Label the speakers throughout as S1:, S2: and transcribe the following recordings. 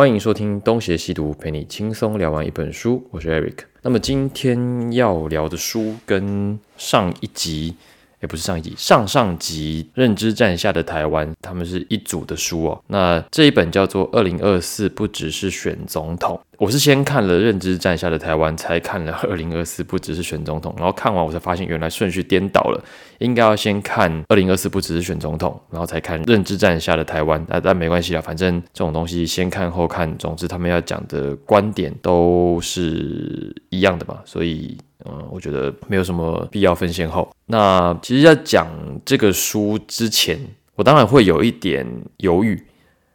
S1: 欢迎收听《东邪西毒》，陪你轻松聊完一本书。我是 Eric。那么今天要聊的书跟上一集。也不是上一集，上上集认知战下的台湾，他们是一组的书哦。那这一本叫做《二零二四不只是选总统》，我是先看了认知战下的台湾，才看了二零二四不只是选总统。然后看完我才发现，原来顺序颠倒了，应该要先看二零二四不只是选总统，然后才看认知战下的台湾。那但没关系啊，反正这种东西先看后看，总之他们要讲的观点都是一样的嘛，所以。嗯，我觉得没有什么必要分先后。那其实要讲这个书之前，我当然会有一点犹豫，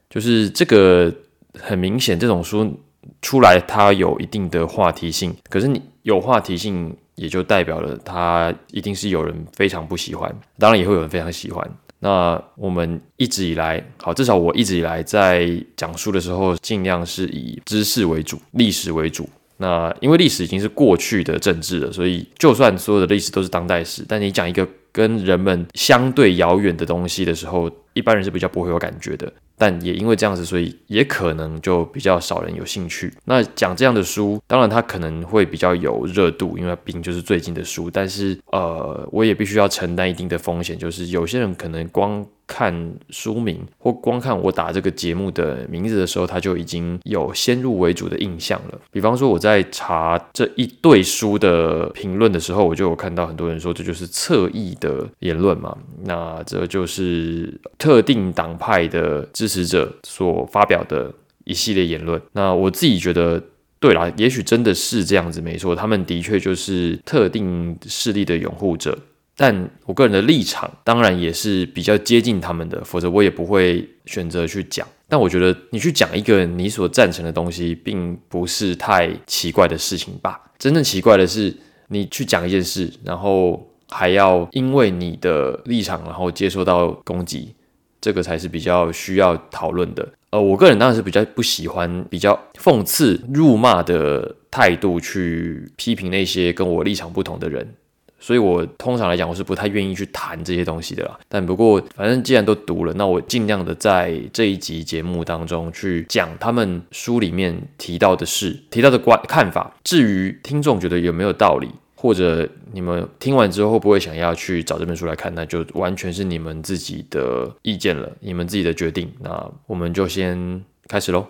S1: 就是这个很明显，这种书出来它有一定的话题性，可是你有话题性，也就代表了它一定是有人非常不喜欢，当然也会有人非常喜欢。那我们一直以来，好，至少我一直以来在讲书的时候，尽量是以知识为主，历史为主。那因为历史已经是过去的政治了，所以就算所有的历史都是当代史，但你讲一个跟人们相对遥远的东西的时候，一般人是比较不会有感觉的。但也因为这样子，所以也可能就比较少人有兴趣。那讲这样的书，当然它可能会比较有热度，因为毕竟就是最近的书。但是呃，我也必须要承担一定的风险，就是有些人可能光。看书名或光看我打这个节目的名字的时候，他就已经有先入为主的印象了。比方说我在查这一对书的评论的时候，我就有看到很多人说这就是侧翼的言论嘛，那这就是特定党派的支持者所发表的一系列言论。那我自己觉得，对啦，也许真的是这样子，没错，他们的确就是特定势力的拥护者。但我个人的立场当然也是比较接近他们的，否则我也不会选择去讲。但我觉得你去讲一个你所赞成的东西，并不是太奇怪的事情吧？真正奇怪的是，你去讲一件事，然后还要因为你的立场，然后接受到攻击，这个才是比较需要讨论的。呃，我个人当然是比较不喜欢比较讽刺、辱骂的态度去批评那些跟我立场不同的人。所以，我通常来讲，我是不太愿意去谈这些东西的啦。但不过，反正既然都读了，那我尽量的在这一集节目当中去讲他们书里面提到的事、提到的观看法。至于听众觉得有没有道理，或者你们听完之后会不会想要去找这本书来看，那就完全是你们自己的意见了，你们自己的决定。那我们就先开始喽。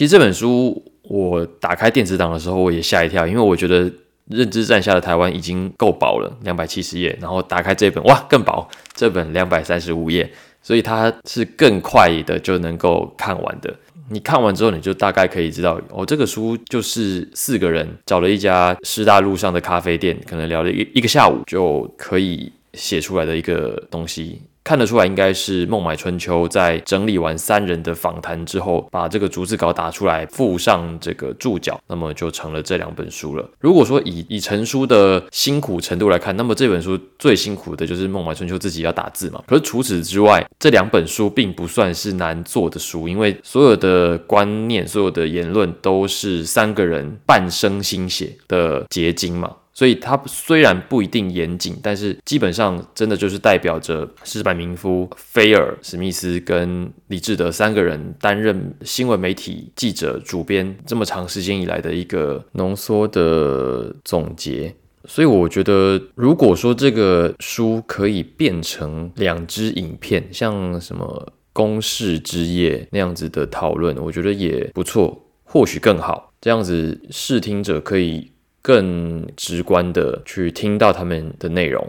S1: 其实这本书我打开电子档的时候，我也吓一跳，因为我觉得认知战下的台湾已经够薄了，两百七十页，然后打开这本，哇，更薄，这本两百三十五页，所以它是更快的就能够看完的。你看完之后，你就大概可以知道，哦，这个书就是四个人找了一家师大路上的咖啡店，可能聊了一一个下午就可以写出来的一个东西。看得出来，应该是孟买春秋在整理完三人的访谈之后，把这个逐字稿打出来，附上这个注脚，那么就成了这两本书了。如果说以以成书的辛苦程度来看，那么这本书最辛苦的就是孟买春秋自己要打字嘛。可是除此之外，这两本书并不算是难做的书，因为所有的观念、所有的言论都是三个人半生心血的结晶嘛。所以它虽然不一定严谨，但是基本上真的就是代表着施柏明夫、菲尔、史密斯跟李志德三个人担任新闻媒体记者、主编这么长时间以来的一个浓缩的总结。所以我觉得，如果说这个书可以变成两支影片，像什么《公视之夜》那样子的讨论，我觉得也不错，或许更好。这样子视听者可以。更直观的去听到他们的内容，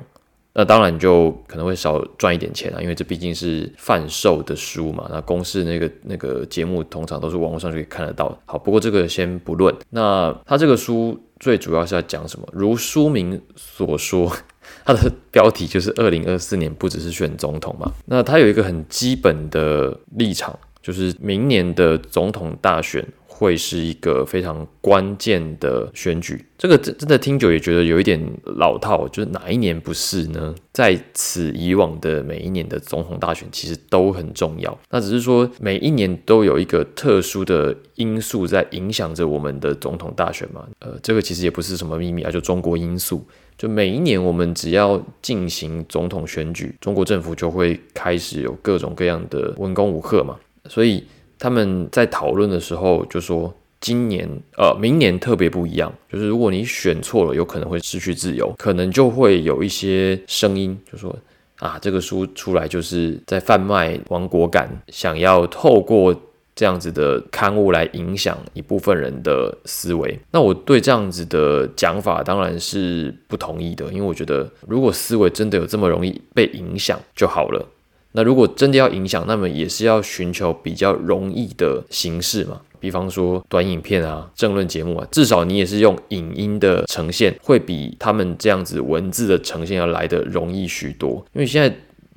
S1: 那当然就可能会少赚一点钱啊，因为这毕竟是贩售的书嘛。那公式那个那个节目通常都是网络上就可以看得到。好，不过这个先不论。那他这个书最主要是要讲什么？如书名所说，它的标题就是“二零二四年不只是选总统嘛”。那他有一个很基本的立场，就是明年的总统大选。会是一个非常关键的选举，这个真真的听久也觉得有一点老套，就是哪一年不是呢？在此以往的每一年的总统大选其实都很重要，那只是说每一年都有一个特殊的因素在影响着我们的总统大选嘛。呃，这个其实也不是什么秘密啊，就中国因素，就每一年我们只要进行总统选举，中国政府就会开始有各种各样的文攻武吓嘛，所以。他们在讨论的时候就说，今年呃，明年特别不一样，就是如果你选错了，有可能会失去自由，可能就会有一些声音就说啊，这个书出来就是在贩卖王国感，想要透过这样子的刊物来影响一部分人的思维。那我对这样子的讲法当然是不同意的，因为我觉得如果思维真的有这么容易被影响就好了。那如果真的要影响，那么也是要寻求比较容易的形式嘛，比方说短影片啊、政论节目啊，至少你也是用影音的呈现，会比他们这样子文字的呈现要来的容易许多。因为现在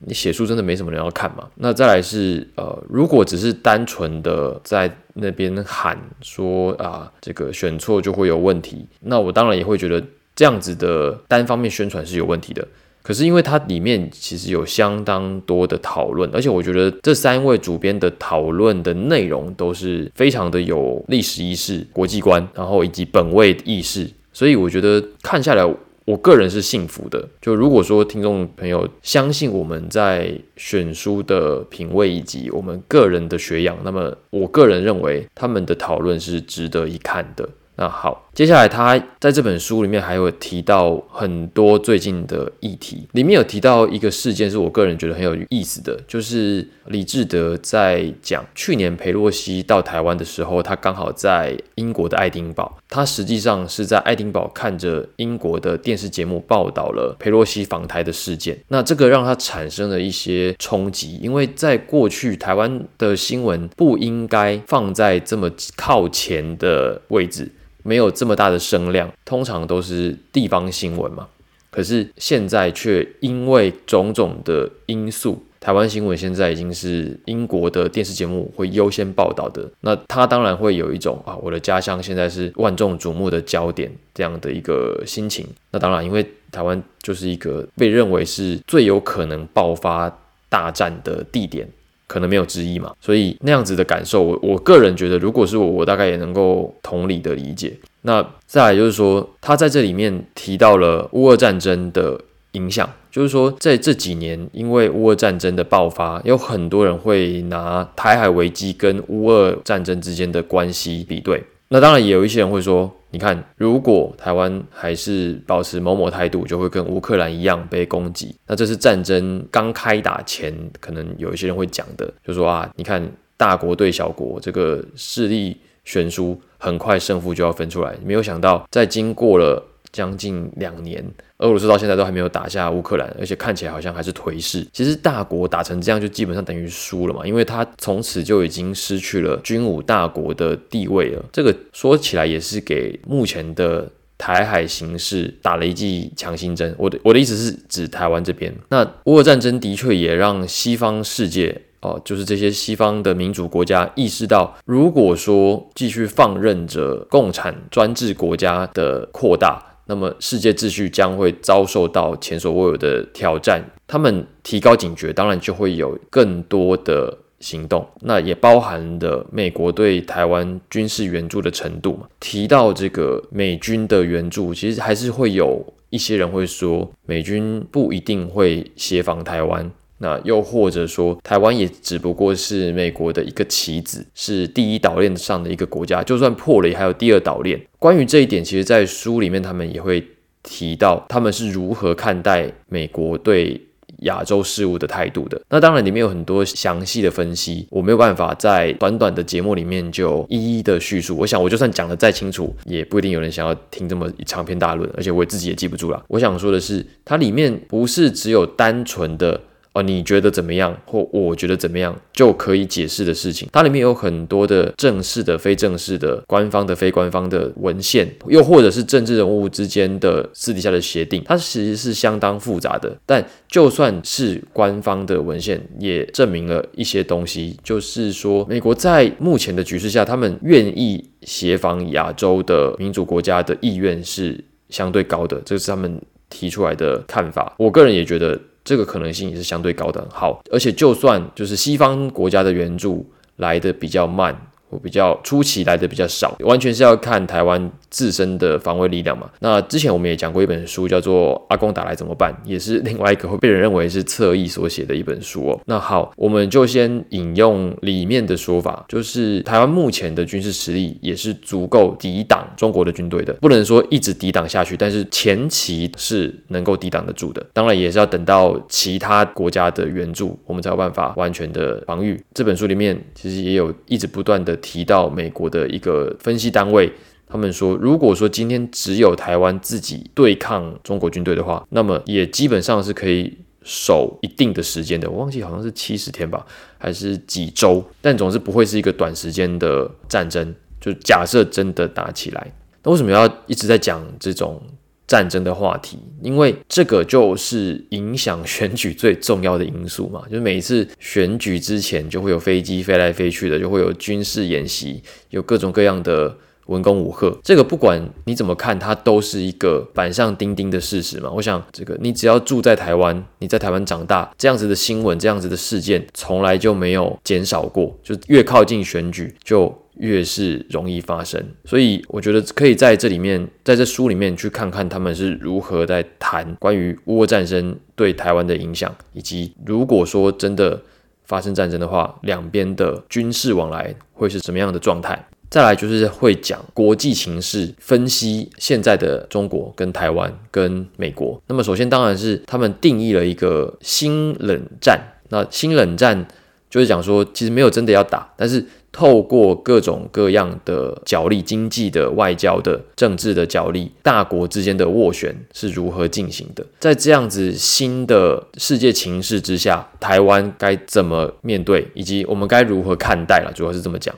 S1: 你写书真的没什么人要看嘛。那再来是呃，如果只是单纯的在那边喊说啊，这个选错就会有问题，那我当然也会觉得这样子的单方面宣传是有问题的。可是因为它里面其实有相当多的讨论，而且我觉得这三位主编的讨论的内容都是非常的有历史意识、国际观，然后以及本位意识，所以我觉得看下来，我个人是幸福的。就如果说听众朋友相信我们在选书的品味以及我们个人的学养，那么我个人认为他们的讨论是值得一看的。那好，接下来他在这本书里面还有提到很多最近的议题，里面有提到一个事件，是我个人觉得很有意思的，就是李志德在讲去年裴洛西到台湾的时候，他刚好在英国的爱丁堡，他实际上是在爱丁堡看着英国的电视节目报道了裴洛西访台的事件，那这个让他产生了一些冲击，因为在过去台湾的新闻不应该放在这么靠前的位置。没有这么大的声量，通常都是地方新闻嘛。可是现在却因为种种的因素，台湾新闻现在已经是英国的电视节目会优先报道的。那他当然会有一种啊，我的家乡现在是万众瞩目的焦点这样的一个心情。那当然，因为台湾就是一个被认为是最有可能爆发大战的地点。可能没有之一嘛，所以那样子的感受，我我个人觉得，如果是我，我大概也能够同理的理解。那再来就是说，他在这里面提到了乌俄战争的影响，就是说在这几年，因为乌俄战争的爆发，有很多人会拿台海危机跟乌俄战争之间的关系比对。那当然也有一些人会说。你看，如果台湾还是保持某某态度，就会跟乌克兰一样被攻击。那这是战争刚开打前，可能有一些人会讲的，就说啊，你看大国对小国，这个势力悬殊，很快胜负就要分出来。没有想到，在经过了。将近两年，俄罗斯到现在都还没有打下乌克兰，而且看起来好像还是颓势。其实大国打成这样，就基本上等于输了嘛，因为他从此就已经失去了军武大国的地位了。这个说起来也是给目前的台海形势打了一剂强心针。我的我的意思是指台湾这边。那乌俄战争的确也让西方世界哦，就是这些西方的民主国家意识到，如果说继续放任着共产专制国家的扩大。那么世界秩序将会遭受到前所未有的挑战，他们提高警觉，当然就会有更多的行动。那也包含了美国对台湾军事援助的程度嘛？提到这个美军的援助，其实还是会有一些人会说，美军不一定会协防台湾。那又或者说，台湾也只不过是美国的一个棋子，是第一岛链上的一个国家。就算破了，也还有第二岛链。关于这一点，其实，在书里面他们也会提到，他们是如何看待美国对亚洲事务的态度的。那当然，里面有很多详细的分析，我没有办法在短短的节目里面就一一的叙述。我想，我就算讲的再清楚，也不一定有人想要听这么长篇大论，而且我自己也记不住了。我想说的是，它里面不是只有单纯的。哦，你觉得怎么样，或我觉得怎么样就可以解释的事情。它里面有很多的正式的、非正式的、官方的、非官方的文献，又或者是政治人物之间的私底下的协定，它其实是相当复杂的。但就算是官方的文献，也证明了一些东西，就是说，美国在目前的局势下，他们愿意协防亚洲的民主国家的意愿是相对高的，这是他们提出来的看法。我个人也觉得这个可能性也是相对高的。好，而且就算就是西方国家的援助来的比较慢。比较初期来的比较少，完全是要看台湾自身的防卫力量嘛。那之前我们也讲过一本书，叫做《阿公打来怎么办》，也是另外一个会被人认为是侧翼所写的一本书哦。那好，我们就先引用里面的说法，就是台湾目前的军事实力也是足够抵挡中国的军队的，不能说一直抵挡下去，但是前期是能够抵挡得住的。当然也是要等到其他国家的援助，我们才有办法完全的防御。这本书里面其实也有一直不断的。提到美国的一个分析单位，他们说，如果说今天只有台湾自己对抗中国军队的话，那么也基本上是可以守一定的时间的。我忘记好像是七十天吧，还是几周，但总是不会是一个短时间的战争。就假设真的打起来，那为什么要一直在讲这种？战争的话题，因为这个就是影响选举最重要的因素嘛。就是每一次选举之前，就会有飞机飞来飞去的，就会有军事演习，有各种各样的文攻武赫。这个不管你怎么看，它都是一个板上钉钉的事实嘛。我想，这个你只要住在台湾，你在台湾长大，这样子的新闻，这样子的事件，从来就没有减少过。就越靠近选举，就越是容易发生，所以我觉得可以在这里面，在这书里面去看看他们是如何在谈关于乌战争对台湾的影响，以及如果说真的发生战争的话，两边的军事往来会是什么样的状态。再来就是会讲国际情势，分析现在的中国跟台湾跟美国。那么首先当然是他们定义了一个新冷战，那新冷战就是讲说其实没有真的要打，但是。透过各种各样的角力、经济的、外交的、政治的角力，大国之间的斡旋是如何进行的？在这样子新的世界情势之下，台湾该怎么面对，以及我们该如何看待了？主要是这么讲。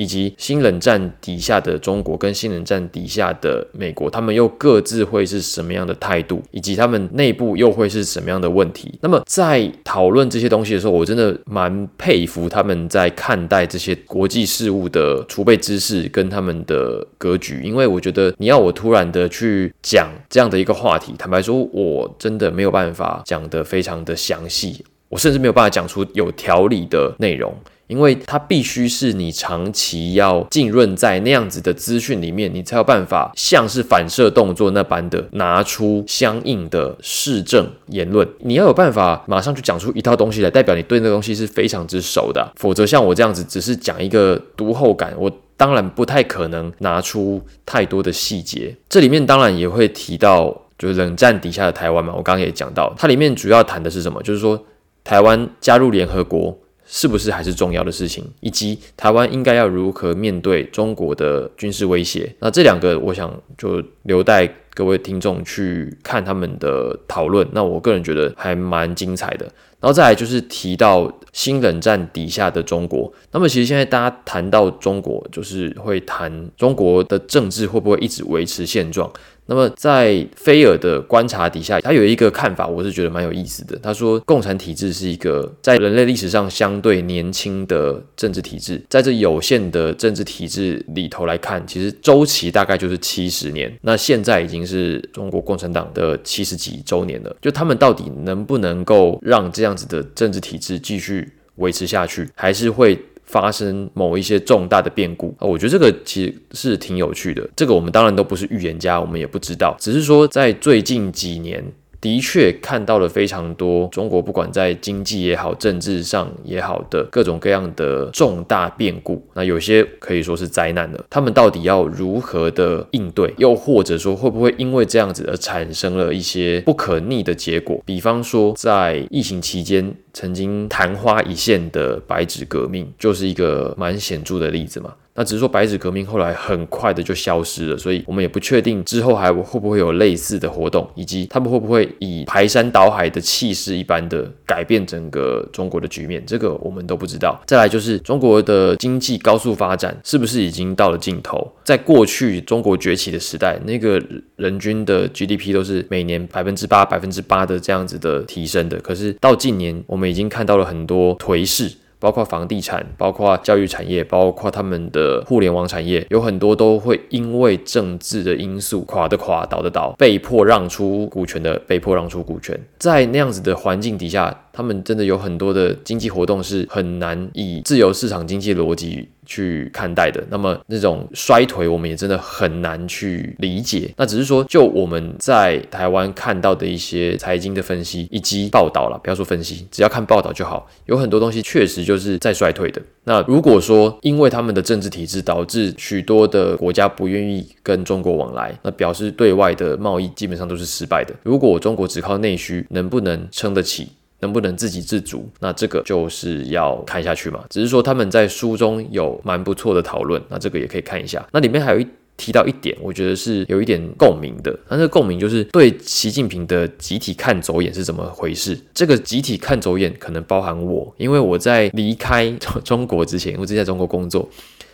S1: 以及新冷战底下的中国跟新冷战底下的美国，他们又各自会是什么样的态度，以及他们内部又会是什么样的问题？那么在讨论这些东西的时候，我真的蛮佩服他们在看待这些国际事务的储备知识跟他们的格局，因为我觉得你要我突然的去讲这样的一个话题，坦白说，我真的没有办法讲得非常的详细，我甚至没有办法讲出有条理的内容。因为它必须是你长期要浸润在那样子的资讯里面，你才有办法像是反射动作那般的拿出相应的市政言论。你要有办法马上就讲出一套东西来，代表你对那个东西是非常之熟的。否则像我这样子只是讲一个读后感，我当然不太可能拿出太多的细节。这里面当然也会提到，就是冷战底下的台湾嘛。我刚刚也讲到，它里面主要谈的是什么？就是说台湾加入联合国。是不是还是重要的事情，以及台湾应该要如何面对中国的军事威胁？那这两个，我想就留待各位听众去看他们的讨论。那我个人觉得还蛮精彩的。然后再来就是提到新冷战底下的中国。那么其实现在大家谈到中国，就是会谈中国的政治会不会一直维持现状。那么，在菲尔的观察底下，他有一个看法，我是觉得蛮有意思的。他说，共产体制是一个在人类历史上相对年轻的政治体制，在这有限的政治体制里头来看，其实周期大概就是七十年。那现在已经是中国共产党的七十几周年了，就他们到底能不能够让这样子的政治体制继续维持下去，还是会？发生某一些重大的变故啊，我觉得这个其实是挺有趣的。这个我们当然都不是预言家，我们也不知道，只是说在最近几年。的确看到了非常多中国不管在经济也好、政治上也好的各种各样的重大变故，那有些可以说是灾难的。他们到底要如何的应对？又或者说会不会因为这样子而产生了一些不可逆的结果？比方说在疫情期间曾经昙花一现的白纸革命，就是一个蛮显著的例子嘛。那只是说白纸革命后来很快的就消失了，所以我们也不确定之后还会不会有类似的活动，以及他们会不会以排山倒海的气势一般的改变整个中国的局面，这个我们都不知道。再来就是中国的经济高速发展是不是已经到了尽头？在过去中国崛起的时代，那个人均的 GDP 都是每年百分之八、百分之八的这样子的提升的，可是到近年我们已经看到了很多颓势。包括房地产，包括教育产业，包括他们的互联网产业，有很多都会因为政治的因素垮的垮，倒的倒，被迫让出股权的，被迫让出股权。在那样子的环境底下，他们真的有很多的经济活动是很难以自由市场经济逻辑。去看待的，那么那种衰退，我们也真的很难去理解。那只是说，就我们在台湾看到的一些财经的分析以及报道了，不要说分析，只要看报道就好。有很多东西确实就是在衰退的。那如果说因为他们的政治体制导致许多的国家不愿意跟中国往来，那表示对外的贸易基本上都是失败的。如果中国只靠内需，能不能撑得起？能不能自给自足？那这个就是要看下去嘛。只是说他们在书中有蛮不错的讨论，那这个也可以看一下。那里面还有一提到一点，我觉得是有一点共鸣的。那这个共鸣就是对习近平的集体看走眼是怎么回事？这个集体看走眼可能包含我，因为我在离开中国之前，我之前在中国工作。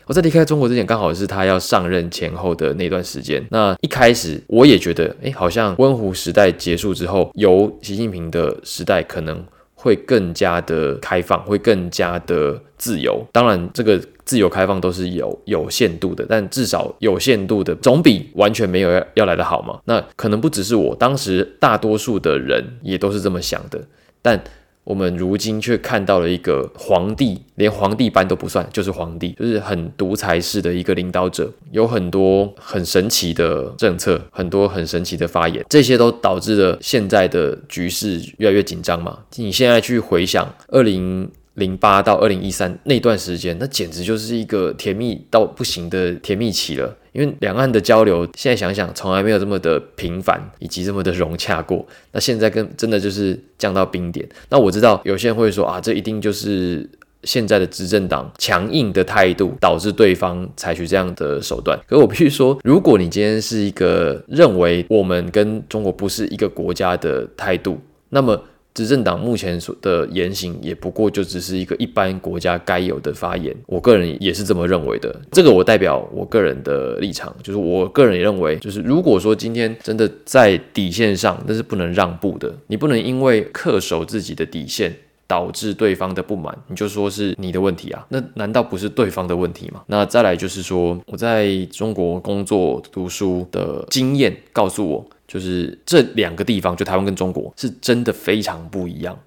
S1: 我在离开中国之前，刚好是他要上任前后的那段时间。那一开始我也觉得，哎，好像温湖时代结束之后，由习近平的时代可能会更加的开放，会更加的自由。当然，这个自由开放都是有有限度的，但至少有限度的总比完全没有要要来的好嘛。那可能不只是我，当时大多数的人也都是这么想的，但。我们如今却看到了一个皇帝，连皇帝班都不算，就是皇帝，就是很独裁式的一个领导者，有很多很神奇的政策，很多很神奇的发言，这些都导致了现在的局势越来越紧张嘛。你现在去回想二零。零八到二零一三那段时间，那简直就是一个甜蜜到不行的甜蜜期了。因为两岸的交流，现在想想，从来没有这么的频繁以及这么的融洽过。那现在跟真的就是降到冰点。那我知道有些人会说啊，这一定就是现在的执政党强硬的态度导致对方采取这样的手段。可我必须说，如果你今天是一个认为我们跟中国不是一个国家的态度，那么。执政党目前所的言行也不过就只是一个一般国家该有的发言，我个人也是这么认为的。这个我代表我个人的立场，就是我个人也认为，就是如果说今天真的在底线上，那是不能让步的。你不能因为恪守自己的底线，导致对方的不满，你就说是你的问题啊？那难道不是对方的问题吗？那再来就是说，我在中国工作读书的经验告诉我。就是这两个地方，就台湾跟中国是真的非常不一样。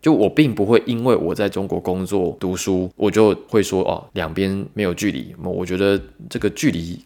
S1: 就我并不会因为我在中国工作读书，我就会说哦，两边没有距离。我觉得这个距离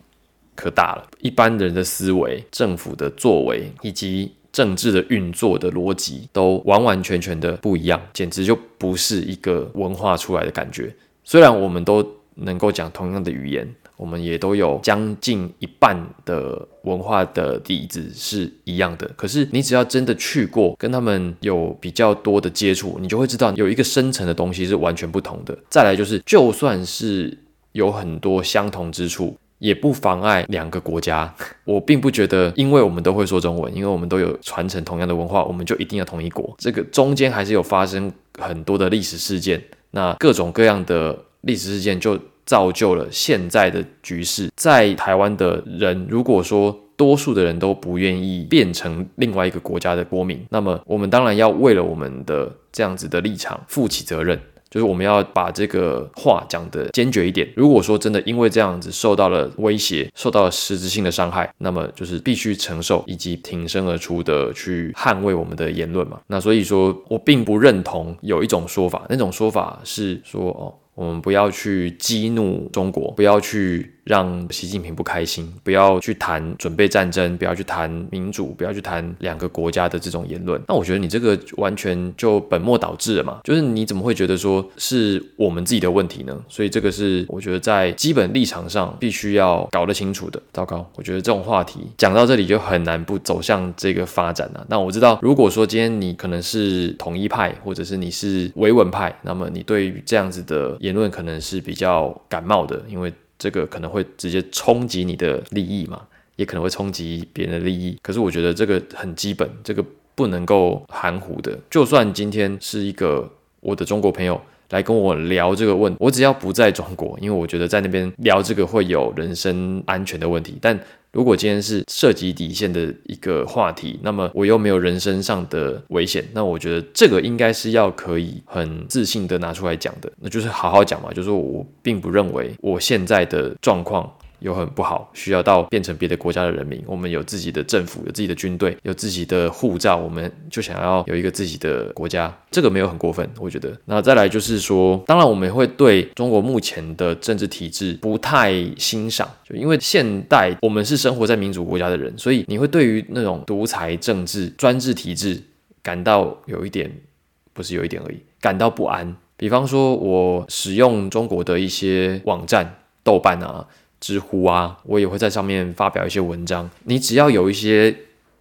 S1: 可大了。一般人的思维、政府的作为以及政治的运作的逻辑，都完完全全的不一样，简直就不是一个文化出来的感觉。虽然我们都能够讲同样的语言。我们也都有将近一半的文化的底子是一样的，可是你只要真的去过，跟他们有比较多的接触，你就会知道有一个深层的东西是完全不同的。再来就是，就算是有很多相同之处，也不妨碍两个国家。我并不觉得，因为我们都会说中文，因为我们都有传承同样的文化，我们就一定要同一国。这个中间还是有发生很多的历史事件，那各种各样的历史事件就。造就了现在的局势，在台湾的人，如果说多数的人都不愿意变成另外一个国家的国民，那么我们当然要为了我们的这样子的立场负起责任，就是我们要把这个话讲得坚决一点。如果说真的因为这样子受到了威胁，受到了实质性的伤害，那么就是必须承受以及挺身而出的去捍卫我们的言论嘛。那所以说我并不认同有一种说法，那种说法是说哦。我们不要去激怒中国，不要去。让习近平不开心，不要去谈准备战争，不要去谈民主，不要去谈两个国家的这种言论。那我觉得你这个完全就本末倒置了嘛？就是你怎么会觉得说是我们自己的问题呢？所以这个是我觉得在基本立场上必须要搞得清楚的。糟糕，我觉得这种话题讲到这里就很难不走向这个发展了。那我知道，如果说今天你可能是统一派，或者是你是维稳派，那么你对于这样子的言论可能是比较感冒的，因为。这个可能会直接冲击你的利益嘛，也可能会冲击别人的利益。可是我觉得这个很基本，这个不能够含糊的。就算今天是一个我的中国朋友来跟我聊这个问，我只要不在中国，因为我觉得在那边聊这个会有人身安全的问题，但。如果今天是涉及底线的一个话题，那么我又没有人身上的危险，那我觉得这个应该是要可以很自信的拿出来讲的，那就是好好讲嘛，就是我并不认为我现在的状况。有很不好，需要到变成别的国家的人民。我们有自己的政府，有自己的军队，有自己的护照，我们就想要有一个自己的国家，这个没有很过分，我觉得。那再来就是说，当然我们会对中国目前的政治体制不太欣赏，就因为现代我们是生活在民主国家的人，所以你会对于那种独裁政治、专制体制感到有一点，不是有一点而已，感到不安。比方说，我使用中国的一些网站，豆瓣啊。知乎啊，我也会在上面发表一些文章。你只要有一些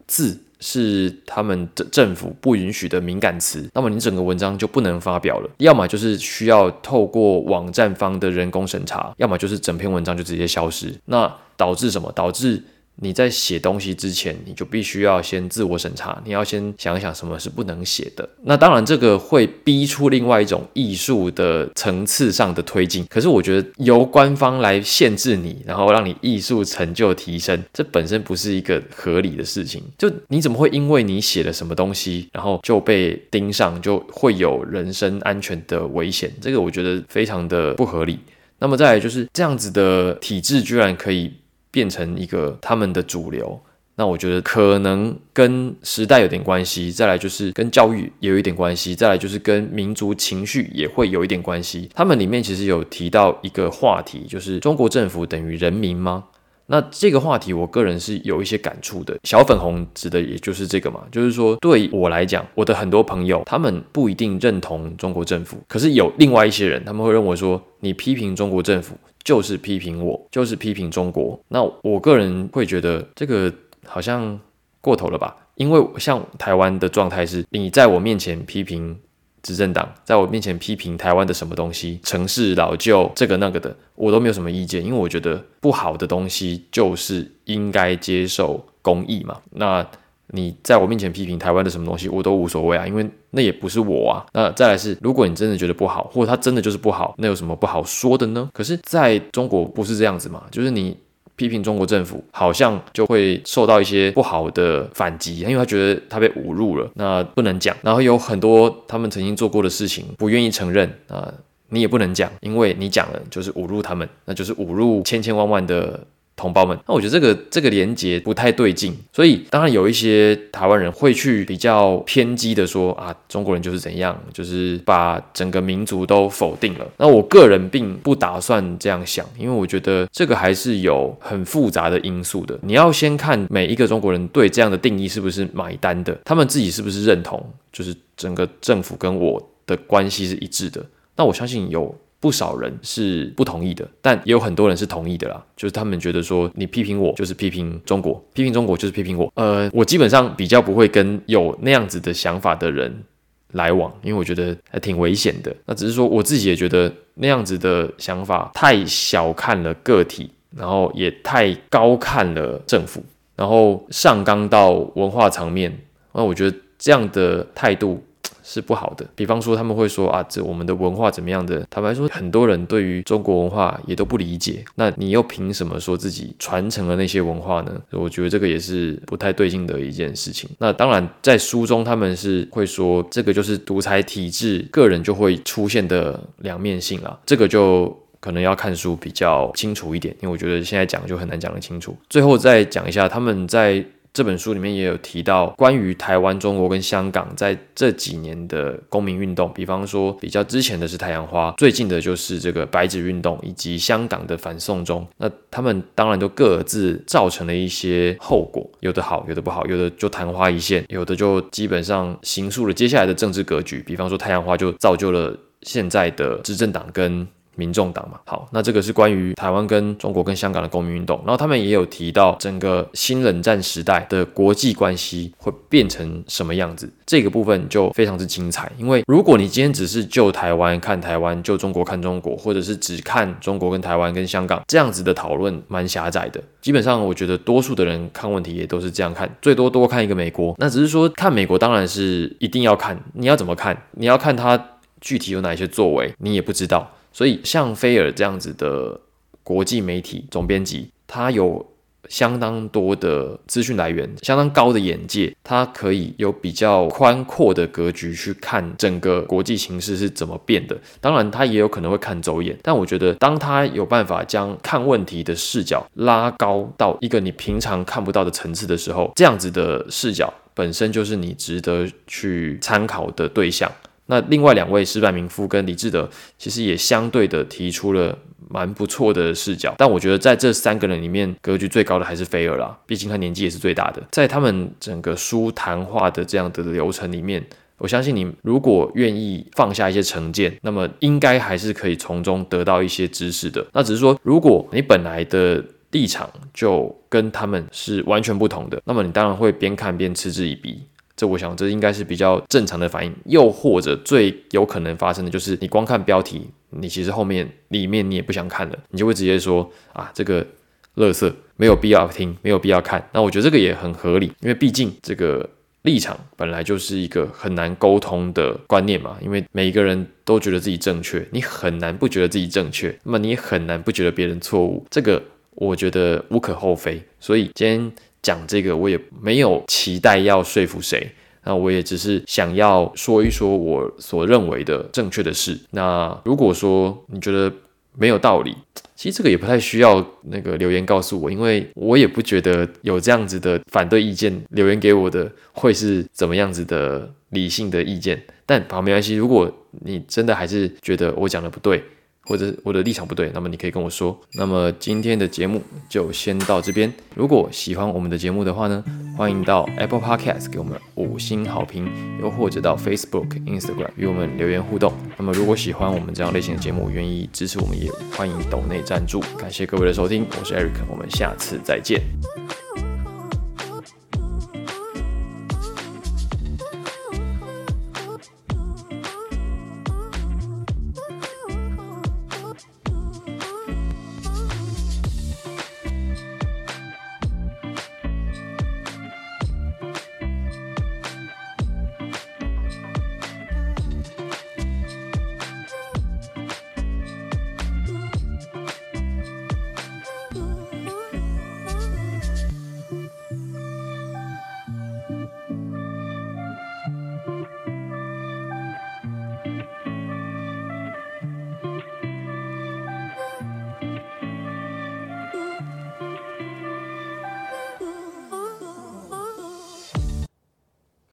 S1: 字是他们的政府不允许的敏感词，那么你整个文章就不能发表了。要么就是需要透过网站方的人工审查，要么就是整篇文章就直接消失。那导致什么？导致你在写东西之前，你就必须要先自我审查，你要先想想什么是不能写的。那当然，这个会逼出另外一种艺术的层次上的推进。可是，我觉得由官方来限制你，然后让你艺术成就提升，这本身不是一个合理的事情。就你怎么会因为你写了什么东西，然后就被盯上，就会有人身安全的危险？这个我觉得非常的不合理。那么再来就是这样子的体制，居然可以。变成一个他们的主流，那我觉得可能跟时代有点关系，再来就是跟教育也有一点关系，再来就是跟民族情绪也会有一点关系。他们里面其实有提到一个话题，就是中国政府等于人民吗？那这个话题，我个人是有一些感触的。小粉红指的也就是这个嘛，就是说对我来讲，我的很多朋友他们不一定认同中国政府，可是有另外一些人，他们会认为说，你批评中国政府。就是批评我，就是批评中国。那我个人会觉得这个好像过头了吧？因为像台湾的状态是，你在我面前批评执政党，在我面前批评台湾的什么东西，城市老旧这个那个的，我都没有什么意见，因为我觉得不好的东西就是应该接受公益嘛。那你在我面前批评台湾的什么东西，我都无所谓啊，因为那也不是我啊。那再来是，如果你真的觉得不好，或者他真的就是不好，那有什么不好说的呢？可是在中国不是这样子嘛，就是你批评中国政府，好像就会受到一些不好的反击，因为他觉得他被侮辱了，那不能讲。然后有很多他们曾经做过的事情，不愿意承认啊，你也不能讲，因为你讲了就是侮辱他们，那就是侮辱千千万万的。同胞们，那我觉得这个这个连接不太对劲，所以当然有一些台湾人会去比较偏激的说啊，中国人就是怎样，就是把整个民族都否定了。那我个人并不打算这样想，因为我觉得这个还是有很复杂的因素的。你要先看每一个中国人对这样的定义是不是买单的，他们自己是不是认同，就是整个政府跟我的关系是一致的。那我相信有。不少人是不同意的，但也有很多人是同意的啦。就是他们觉得说，你批评我就是批评中国，批评中国就是批评我。呃，我基本上比较不会跟有那样子的想法的人来往，因为我觉得还挺危险的。那只是说我自己也觉得那样子的想法太小看了个体，然后也太高看了政府，然后上纲到文化层面。那我觉得这样的态度。是不好的。比方说，他们会说啊，这我们的文化怎么样的？坦白说，很多人对于中国文化也都不理解。那你又凭什么说自己传承了那些文化呢？我觉得这个也是不太对劲的一件事情。那当然，在书中他们是会说，这个就是独裁体制，个人就会出现的两面性了。这个就可能要看书比较清楚一点，因为我觉得现在讲就很难讲得清楚。最后再讲一下，他们在。这本书里面也有提到关于台湾、中国跟香港在这几年的公民运动，比方说比较之前的是太阳花，最近的就是这个白纸运动以及香港的反送中。那他们当然都各自造成了一些后果，有的好，有的不好，有的就昙花一现，有的就基本上形塑了接下来的政治格局。比方说太阳花就造就了现在的执政党跟民众党嘛。好，那这个是关于台湾跟中国跟香港的公民运动，然后他们也有提到整个新冷战时代的国际关系会变成什么样子，这个部分就非常之精彩。因为如果你今天只是就台湾看台湾，就中国看中国，或者是只看中国跟台湾跟香港这样子的讨论，蛮狭窄的。基本上，我觉得多数的人看问题也都是这样看，最多多看一个美国。那只是说看美国，当然是一定要看，你要怎么看？你要看他具体有哪些作为，你也不知道。所以像菲尔这样子的国际媒体总编辑，他有相当多的资讯来源，相当高的眼界，他可以有比较宽阔的格局去看整个国际形势是怎么变的。当然，他也有可能会看走眼，但我觉得当他有办法将看问题的视角拉高到一个你平常看不到的层次的时候，这样子的视角本身就是你值得去参考的对象。那另外两位石柏明夫跟李志德，其实也相对的提出了蛮不错的视角，但我觉得在这三个人里面，格局最高的还是菲尔啦，毕竟他年纪也是最大的。在他们整个书谈话的这样的流程里面，我相信你如果愿意放下一些成见，那么应该还是可以从中得到一些知识的。那只是说，如果你本来的立场就跟他们是完全不同的，那么你当然会边看边嗤之以鼻。这我想，这应该是比较正常的反应。又或者最有可能发生的就是，你光看标题，你其实后面里面你也不想看了，你就会直接说啊，这个乐色没有必要听，没有必要看。那我觉得这个也很合理，因为毕竟这个立场本来就是一个很难沟通的观念嘛。因为每一个人都觉得自己正确，你很难不觉得自己正确，那么你也很难不觉得别人错误。这个我觉得无可厚非。所以今天。讲这个我也没有期待要说服谁，那我也只是想要说一说我所认为的正确的事。那如果说你觉得没有道理，其实这个也不太需要那个留言告诉我，因为我也不觉得有这样子的反对意见留言给我的会是怎么样子的理性的意见。但好没关系，如果你真的还是觉得我讲的不对。或者我的立场不对，那么你可以跟我说。那么今天的节目就先到这边。如果喜欢我们的节目的话呢，欢迎到 Apple Podcast 给我们五星好评，又或者到 Facebook、Instagram 与我们留言互动。那么如果喜欢我们这样类型的节目，愿意支持我们，也欢迎抖内赞助。感谢各位的收听，我是 Eric，我们下次再见。